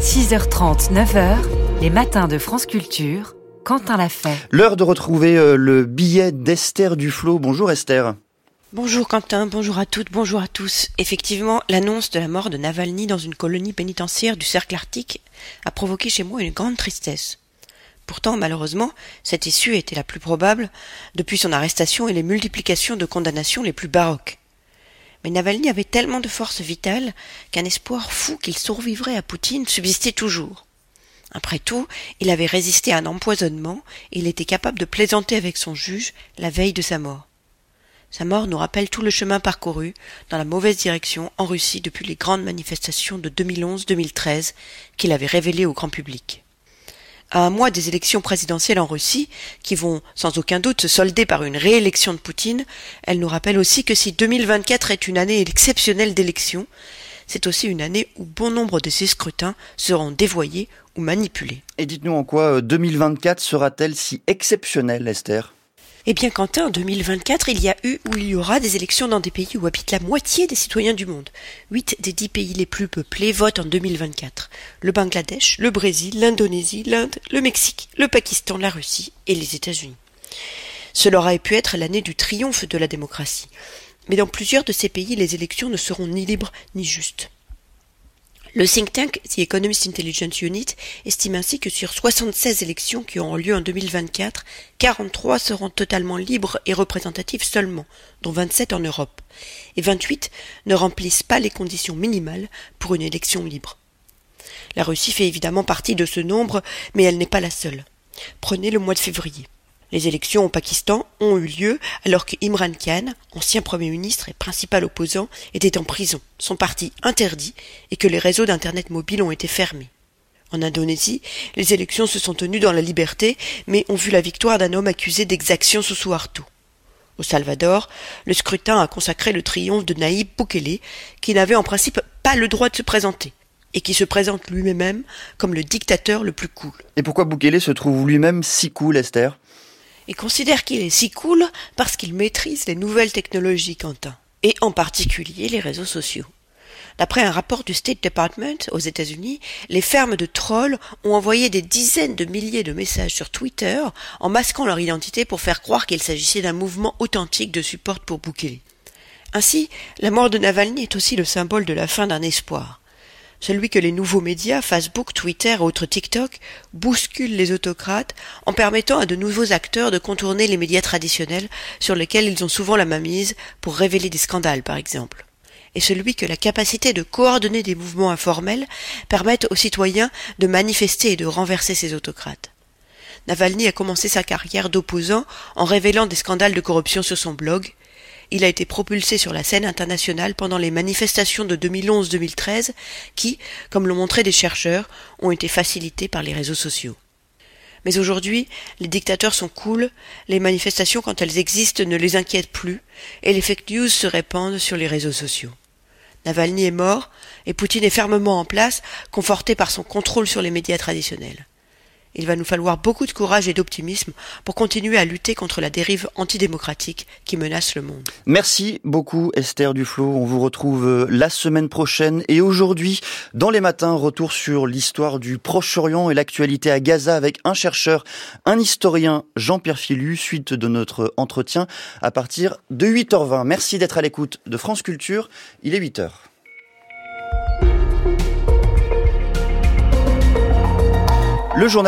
6h30, 9h, les matins de France Culture, Quentin l'a fait. L'heure de retrouver euh, le billet d'Esther Duflo. Bonjour Esther. Bonjour Quentin, bonjour à toutes, bonjour à tous. Effectivement, l'annonce de la mort de Navalny dans une colonie pénitentiaire du cercle arctique a provoqué chez moi une grande tristesse. Pourtant, malheureusement, cette issue était la plus probable depuis son arrestation et les multiplications de condamnations les plus baroques. Mais Navalny avait tellement de force vitale qu'un espoir fou qu'il survivrait à Poutine subsistait toujours. Après tout, il avait résisté à un empoisonnement et il était capable de plaisanter avec son juge la veille de sa mort. Sa mort nous rappelle tout le chemin parcouru dans la mauvaise direction en Russie depuis les grandes manifestations de 2011-2013 qu'il avait révélées au grand public à un mois des élections présidentielles en Russie, qui vont sans aucun doute se solder par une réélection de Poutine, elle nous rappelle aussi que si 2024 est une année exceptionnelle d'élections, c'est aussi une année où bon nombre de ces scrutins seront dévoyés ou manipulés. Et dites-nous en quoi 2024 euh, sera-t-elle si exceptionnelle, Esther? Eh bien, Quentin, en 2024, il y a eu ou il y aura des élections dans des pays où habitent la moitié des citoyens du monde. Huit des dix pays les plus peuplés votent en 2024. Le Bangladesh, le Brésil, l'Indonésie, l'Inde, le Mexique, le Pakistan, la Russie et les États-Unis. Cela aurait pu être l'année du triomphe de la démocratie. Mais dans plusieurs de ces pays, les élections ne seront ni libres ni justes. Le think tank The Economist Intelligence Unit estime ainsi que sur 76 élections qui auront lieu en 2024, 43 seront totalement libres et représentatives seulement, dont 27 en Europe, et 28 ne remplissent pas les conditions minimales pour une élection libre. La Russie fait évidemment partie de ce nombre, mais elle n'est pas la seule. Prenez le mois de février. Les élections au Pakistan ont eu lieu alors que Imran Khan, ancien Premier ministre et principal opposant, était en prison, son parti interdit et que les réseaux d'Internet mobile ont été fermés. En Indonésie, les élections se sont tenues dans la liberté, mais ont vu la victoire d'un homme accusé d'exaction sous Suharto. Au Salvador, le scrutin a consacré le triomphe de Naïb Bukele, qui n'avait en principe pas le droit de se présenter, et qui se présente lui-même comme le dictateur le plus cool. Et pourquoi Bukele se trouve lui-même si cool, Esther? Et considère qu'il est si cool parce qu'il maîtrise les nouvelles technologies Quentin, et en particulier les réseaux sociaux. D'après un rapport du State Department aux États-Unis, les fermes de trolls ont envoyé des dizaines de milliers de messages sur Twitter en masquant leur identité pour faire croire qu'il s'agissait d'un mouvement authentique de support pour Bukele. Ainsi, la mort de Navalny est aussi le symbole de la fin d'un espoir celui que les nouveaux médias, Facebook, Twitter et autres TikTok, bousculent les autocrates en permettant à de nouveaux acteurs de contourner les médias traditionnels sur lesquels ils ont souvent la mainmise pour révéler des scandales, par exemple. Et celui que la capacité de coordonner des mouvements informels permettent aux citoyens de manifester et de renverser ces autocrates. Navalny a commencé sa carrière d'opposant en révélant des scandales de corruption sur son blog, il a été propulsé sur la scène internationale pendant les manifestations de 2011-2013 qui, comme l'ont montré des chercheurs, ont été facilitées par les réseaux sociaux. Mais aujourd'hui, les dictateurs sont cool, les manifestations quand elles existent ne les inquiètent plus, et les fake news se répandent sur les réseaux sociaux. Navalny est mort, et Poutine est fermement en place, conforté par son contrôle sur les médias traditionnels. Il va nous falloir beaucoup de courage et d'optimisme pour continuer à lutter contre la dérive antidémocratique qui menace le monde. Merci beaucoup Esther Duflo. On vous retrouve euh, la semaine prochaine et aujourd'hui, dans les matins, retour sur l'histoire du Proche-Orient et l'actualité à Gaza avec un chercheur, un historien, Jean-Pierre Filu, suite de notre entretien à partir de 8h20. Merci d'être à l'écoute de France Culture. Il est 8h. Le journal